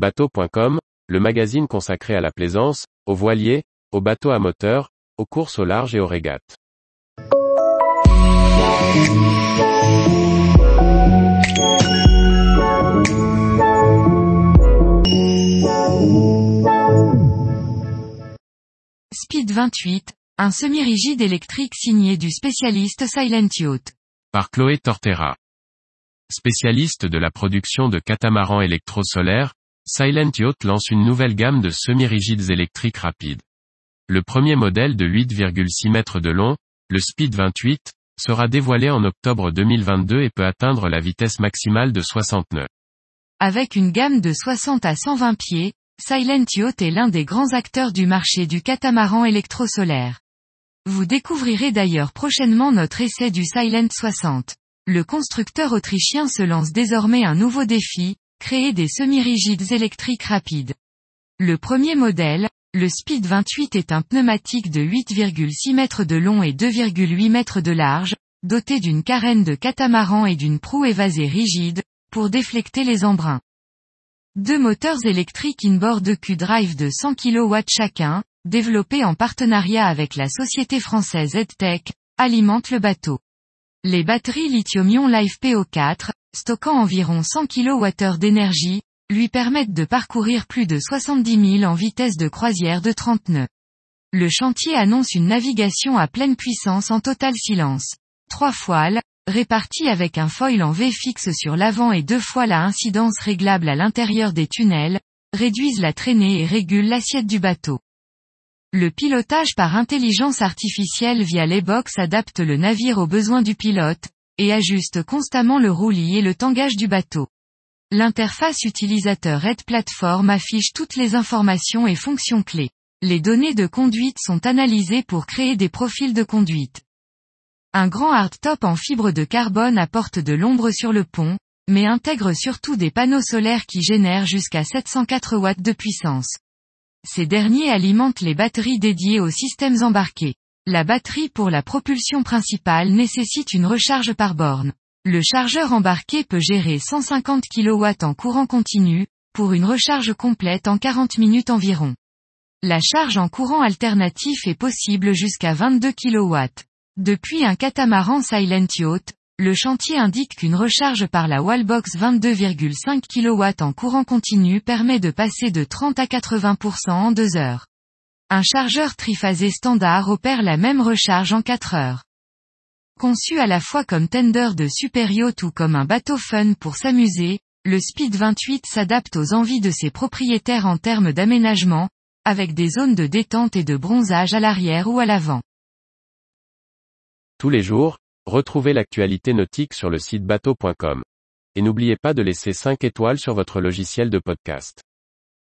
Bateau.com, le magazine consacré à la plaisance, aux voiliers, aux bateaux à moteur, aux courses au large et aux régates. Speed 28, un semi-rigide électrique signé du spécialiste Silent Yacht. Par Chloé Tortera. Spécialiste de la production de catamarans électrosolaires, Silent Yacht lance une nouvelle gamme de semi-rigides électriques rapides. Le premier modèle de 8,6 mètres de long, le Speed 28, sera dévoilé en octobre 2022 et peut atteindre la vitesse maximale de 60 nœuds. Avec une gamme de 60 à 120 pieds, Silent Yacht est l'un des grands acteurs du marché du catamaran électrosolaire. Vous découvrirez d'ailleurs prochainement notre essai du Silent 60. Le constructeur autrichien se lance désormais un nouveau défi, créer des semi-rigides électriques rapides. Le premier modèle, le Speed 28 est un pneumatique de 8,6 mètres de long et 2,8 mètres de large, doté d'une carène de catamaran et d'une proue évasée rigide, pour déflecter les embruns. Deux moteurs électriques inboard Q-Drive de 100 kW chacun, développés en partenariat avec la société française EdTech, alimentent le bateau. Les batteries lithium-ion LiFePO4, stockant environ 100 kWh d'énergie, lui permettent de parcourir plus de 70 000 en vitesse de croisière de 30 nœuds. Le chantier annonce une navigation à pleine puissance en total silence. Trois foiles, réparties avec un foil en V fixe sur l'avant et deux fois la incidence réglable à l'intérieur des tunnels, réduisent la traînée et régulent l'assiette du bateau. Le pilotage par intelligence artificielle via les box adapte le navire aux besoins du pilote, et ajuste constamment le roulis et le tangage du bateau. L'interface utilisateur Red Platform affiche toutes les informations et fonctions clés. Les données de conduite sont analysées pour créer des profils de conduite. Un grand hardtop en fibre de carbone apporte de l'ombre sur le pont, mais intègre surtout des panneaux solaires qui génèrent jusqu'à 704 watts de puissance. Ces derniers alimentent les batteries dédiées aux systèmes embarqués. La batterie pour la propulsion principale nécessite une recharge par borne. Le chargeur embarqué peut gérer 150 kW en courant continu, pour une recharge complète en 40 minutes environ. La charge en courant alternatif est possible jusqu'à 22 kW. Depuis un catamaran Silent Yacht, le chantier indique qu'une recharge par la Wallbox 22,5 kW en courant continu permet de passer de 30 à 80% en 2 heures. Un chargeur triphasé standard opère la même recharge en 4 heures. Conçu à la fois comme tender de super ou comme un bateau fun pour s'amuser, le Speed 28 s'adapte aux envies de ses propriétaires en termes d'aménagement, avec des zones de détente et de bronzage à l'arrière ou à l'avant. Tous les jours, retrouvez l'actualité nautique sur le site bateau.com. Et n'oubliez pas de laisser 5 étoiles sur votre logiciel de podcast.